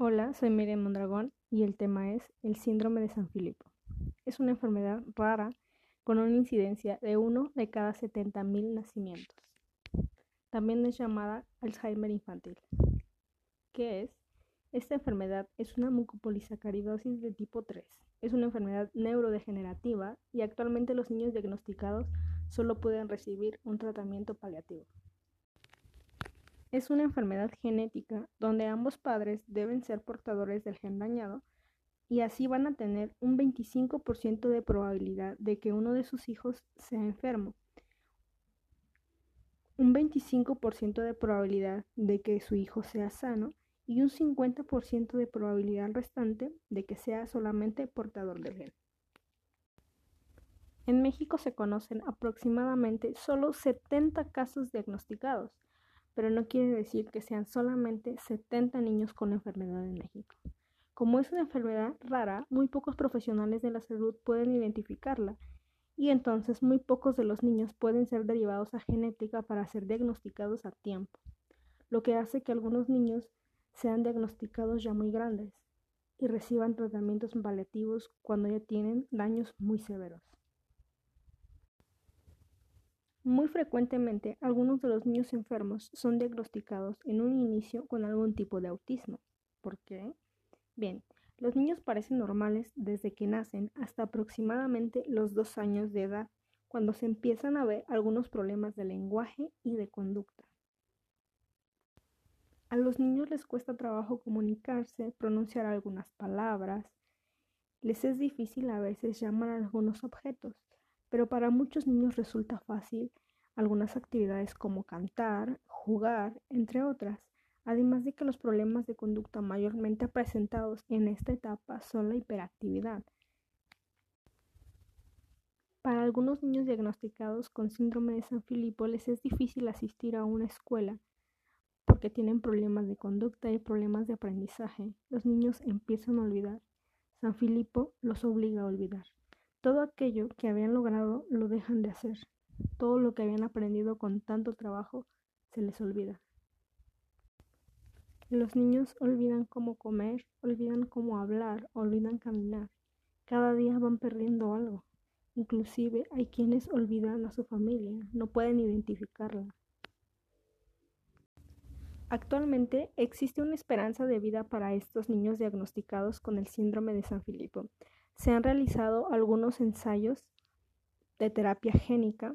Hola, soy Miriam Mondragón y el tema es el síndrome de San Filipo. Es una enfermedad rara con una incidencia de 1 de cada 70.000 nacimientos. También es llamada Alzheimer infantil. ¿Qué es? Esta enfermedad es una mucopolisacaridosis de tipo 3. Es una enfermedad neurodegenerativa y actualmente los niños diagnosticados solo pueden recibir un tratamiento paliativo. Es una enfermedad genética donde ambos padres deben ser portadores del gen dañado y así van a tener un 25% de probabilidad de que uno de sus hijos sea enfermo, un 25% de probabilidad de que su hijo sea sano y un 50% de probabilidad restante de que sea solamente portador del gen. En México se conocen aproximadamente solo 70 casos diagnosticados, pero no quiere decir que sean solamente 70 niños con enfermedad en México. Como es una enfermedad rara, muy pocos profesionales de la salud pueden identificarla y entonces muy pocos de los niños pueden ser derivados a genética para ser diagnosticados a tiempo, lo que hace que algunos niños sean diagnosticados ya muy grandes y reciban tratamientos paliativos cuando ya tienen daños muy severos. Muy frecuentemente, algunos de los niños enfermos son diagnosticados en un inicio con algún tipo de autismo. ¿Por qué? Bien, los niños parecen normales desde que nacen hasta aproximadamente los dos años de edad, cuando se empiezan a ver algunos problemas de lenguaje y de conducta. A los niños les cuesta trabajo comunicarse, pronunciar algunas palabras, les es difícil a veces llamar a algunos objetos, pero para muchos niños resulta fácil algunas actividades como cantar, jugar, entre otras, además de que los problemas de conducta mayormente presentados en esta etapa son la hiperactividad. Para algunos niños diagnosticados con síndrome de San Filipo les es difícil asistir a una escuela porque tienen problemas de conducta y problemas de aprendizaje. Los niños empiezan a olvidar. San Filipo los obliga a olvidar. Todo aquello que habían logrado lo dejan de hacer. Todo lo que habían aprendido con tanto trabajo se les olvida. Los niños olvidan cómo comer, olvidan cómo hablar, olvidan caminar. Cada día van perdiendo algo. Inclusive hay quienes olvidan a su familia, no pueden identificarla. Actualmente existe una esperanza de vida para estos niños diagnosticados con el síndrome de San Filipo. Se han realizado algunos ensayos de terapia génica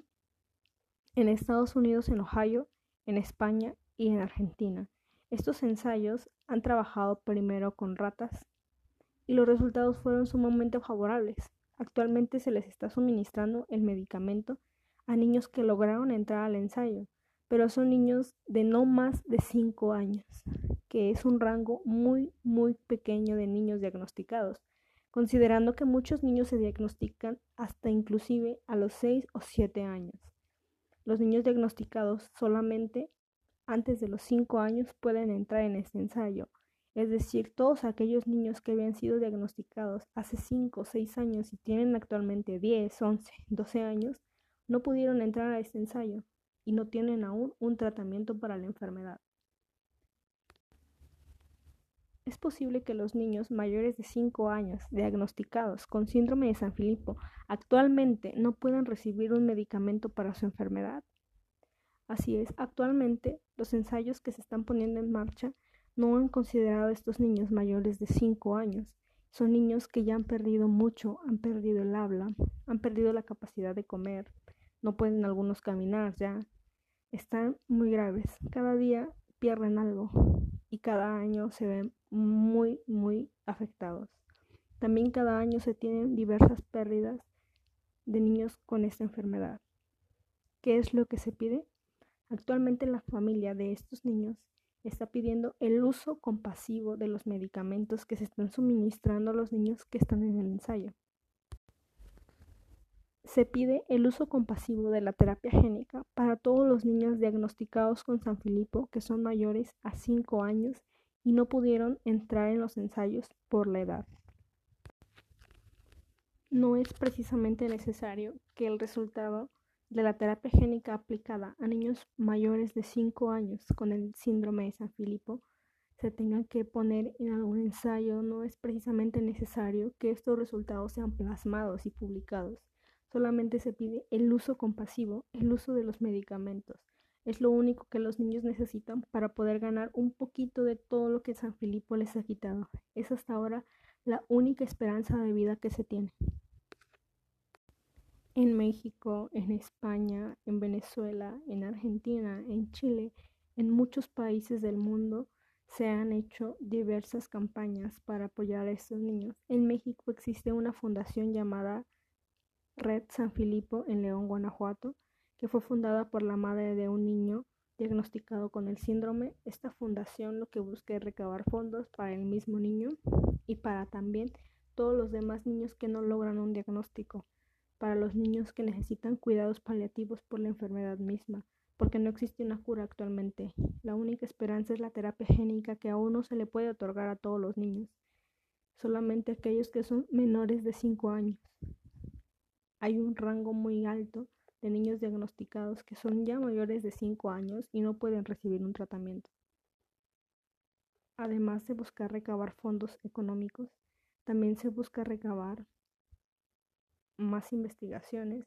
en Estados Unidos, en Ohio, en España y en Argentina. Estos ensayos han trabajado primero con ratas y los resultados fueron sumamente favorables. Actualmente se les está suministrando el medicamento a niños que lograron entrar al ensayo, pero son niños de no más de 5 años, que es un rango muy, muy pequeño de niños diagnosticados considerando que muchos niños se diagnostican hasta inclusive a los 6 o 7 años. Los niños diagnosticados solamente antes de los 5 años pueden entrar en este ensayo, es decir, todos aquellos niños que habían sido diagnosticados hace 5 o 6 años y tienen actualmente 10, 11, 12 años, no pudieron entrar a este ensayo y no tienen aún un tratamiento para la enfermedad. Es posible que los niños mayores de 5 años diagnosticados con síndrome de San Filipo actualmente no puedan recibir un medicamento para su enfermedad. Así es, actualmente los ensayos que se están poniendo en marcha no han considerado a estos niños mayores de 5 años. Son niños que ya han perdido mucho, han perdido el habla, han perdido la capacidad de comer, no pueden algunos caminar ya. Están muy graves. Cada día pierden algo y cada año se ven muy, muy afectados. También cada año se tienen diversas pérdidas de niños con esta enfermedad. ¿Qué es lo que se pide? Actualmente la familia de estos niños está pidiendo el uso compasivo de los medicamentos que se están suministrando a los niños que están en el ensayo. Se pide el uso compasivo de la terapia génica para todos los niños diagnosticados con San Filipo que son mayores a 5 años y no pudieron entrar en los ensayos por la edad. No es precisamente necesario que el resultado de la terapia génica aplicada a niños mayores de 5 años con el síndrome de San Filipo se tengan que poner en algún ensayo, no es precisamente necesario que estos resultados sean plasmados y publicados. Solamente se pide el uso compasivo, el uso de los medicamentos. Es lo único que los niños necesitan para poder ganar un poquito de todo lo que San Filipo les ha quitado. Es hasta ahora la única esperanza de vida que se tiene. En México, en España, en Venezuela, en Argentina, en Chile, en muchos países del mundo se han hecho diversas campañas para apoyar a estos niños. En México existe una fundación llamada Red San Filipo en León, Guanajuato, que fue fundada por la madre de un niño diagnosticado con el síndrome. Esta fundación lo que busca es recabar fondos para el mismo niño y para también todos los demás niños que no logran un diagnóstico, para los niños que necesitan cuidados paliativos por la enfermedad misma, porque no existe una cura actualmente. La única esperanza es la terapia génica que aún no se le puede otorgar a todos los niños, solamente aquellos que son menores de 5 años. Hay un rango muy alto de niños diagnosticados que son ya mayores de 5 años y no pueden recibir un tratamiento. Además de buscar recabar fondos económicos, también se busca recabar más investigaciones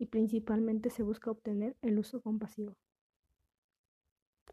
y principalmente se busca obtener el uso compasivo.